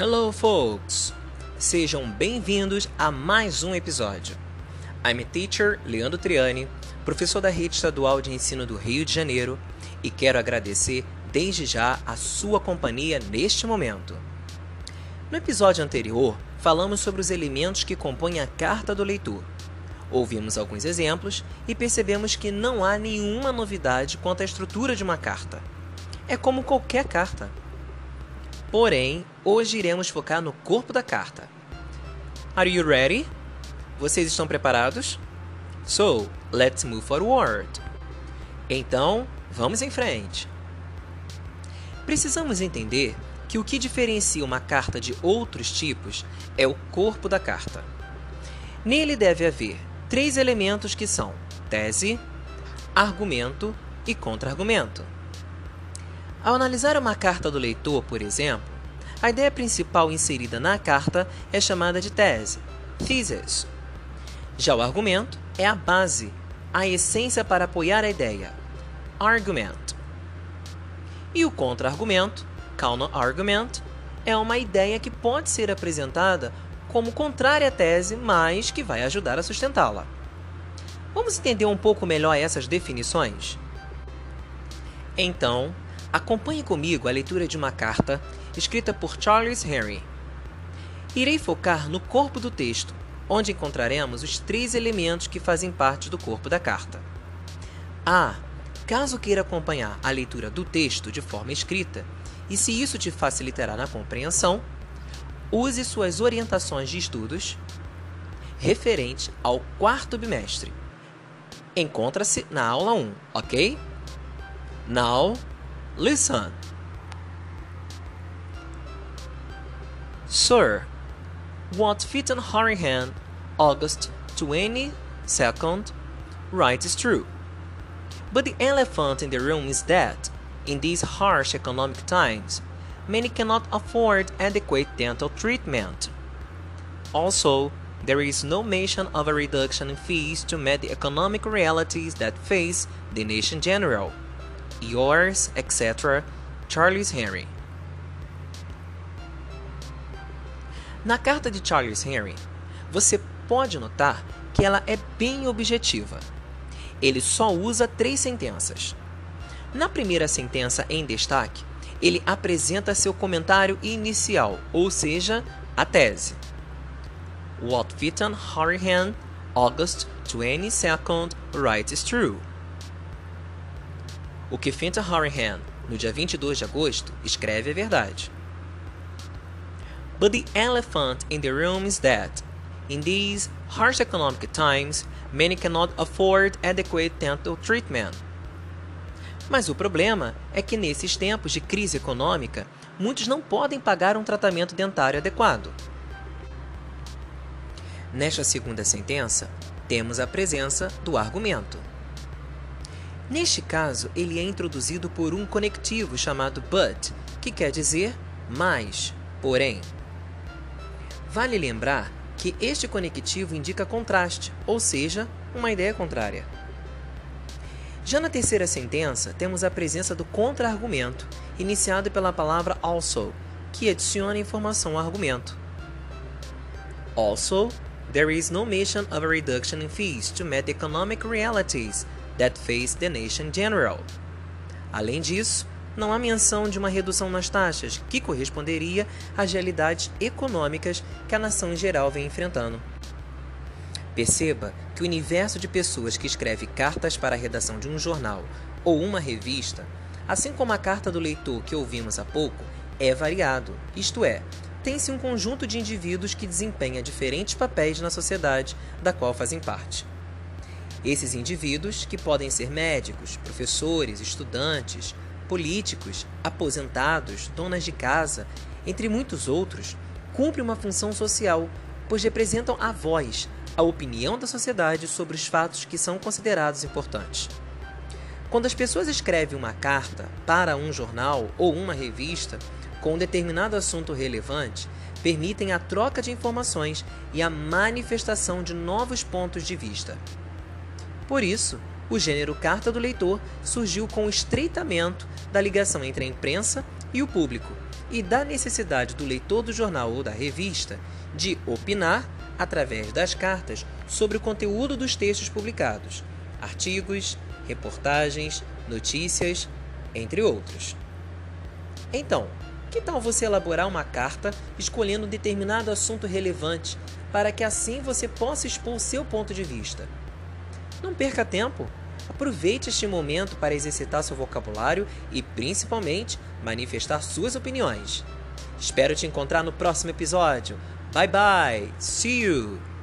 Hello, folks! Sejam bem-vindos a mais um episódio. I'm a teacher, Leandro Triani, professor da Rede Estadual de Ensino do Rio de Janeiro, e quero agradecer desde já a sua companhia neste momento. No episódio anterior, falamos sobre os elementos que compõem a carta do leitor. Ouvimos alguns exemplos e percebemos que não há nenhuma novidade quanto à estrutura de uma carta. É como qualquer carta. Porém, hoje iremos focar no corpo da carta. Are you ready? Vocês estão preparados? So, let's move forward. Então, vamos em frente. Precisamos entender que o que diferencia uma carta de outros tipos é o corpo da carta. Nele deve haver três elementos que são tese, argumento e contra-argumento. Ao analisar uma carta do leitor, por exemplo, a ideia principal inserida na carta é chamada de tese, thesis. Já o argumento é a base, a essência para apoiar a ideia, argument. E o contra-argumento, counter-argument, é uma ideia que pode ser apresentada como contrária à tese, mas que vai ajudar a sustentá-la. Vamos entender um pouco melhor essas definições? Então, acompanhe comigo a leitura de uma carta escrita por Charles Henry. Irei focar no corpo do texto, onde encontraremos os três elementos que fazem parte do corpo da carta. A. Caso queira acompanhar a leitura do texto de forma escrita, e se isso te facilitará na compreensão, use suas orientações de estudos referente ao quarto bimestre. Encontra-se na aula 1, ok? Now, listen. Sir, what Fitton Harihan, August 22nd, writes is true. But the elephant in the room is that, in these harsh economic times, many cannot afford adequate dental treatment. Also, there is no mention of a reduction in fees to meet the economic realities that face the nation general. Yours, etc., Charles Henry. Na carta de Charles Henry, você pode notar que ela é bem objetiva. Ele só usa três sentenças. Na primeira sentença em destaque, ele apresenta seu comentário inicial, ou seja, a tese. What Fitton Harihan, August 22nd, writes true. O que Fitton Harihan, no dia 22 de agosto, escreve é verdade. But the elephant in the room is that, in these harsh economic times, many cannot afford adequate dental treatment. Mas o problema é que nesses tempos de crise econômica, muitos não podem pagar um tratamento dentário adequado. Nesta segunda sentença, temos a presença do argumento. Neste caso, ele é introduzido por um conectivo chamado but, que quer dizer mais, porém. Vale lembrar que este conectivo indica contraste, ou seja, uma ideia contrária. Já na terceira sentença, temos a presença do contra-argumento, iniciado pela palavra also, que adiciona informação ao argumento. Also, there is no mention of a reduction in fees to meet economic realities that face the nation general. Além disso, não há menção de uma redução nas taxas, que corresponderia às realidades econômicas que a nação em geral vem enfrentando. Perceba que o universo de pessoas que escreve cartas para a redação de um jornal ou uma revista, assim como a carta do leitor que ouvimos há pouco, é variado, isto é, tem-se um conjunto de indivíduos que desempenha diferentes papéis na sociedade da qual fazem parte. Esses indivíduos, que podem ser médicos, professores, estudantes, políticos, aposentados, donas de casa, entre muitos outros, cumprem uma função social, pois representam a voz, a opinião da sociedade sobre os fatos que são considerados importantes. Quando as pessoas escrevem uma carta para um jornal ou uma revista com um determinado assunto relevante, permitem a troca de informações e a manifestação de novos pontos de vista. Por isso, o gênero carta do leitor surgiu com o estreitamento da ligação entre a imprensa e o público, e da necessidade do leitor do jornal ou da revista de opinar através das cartas sobre o conteúdo dos textos publicados, artigos, reportagens, notícias, entre outros. Então, que tal você elaborar uma carta escolhendo um determinado assunto relevante para que assim você possa expor seu ponto de vista? Não perca tempo. Aproveite este momento para exercitar seu vocabulário e, principalmente, manifestar suas opiniões. Espero te encontrar no próximo episódio. Bye bye! See you!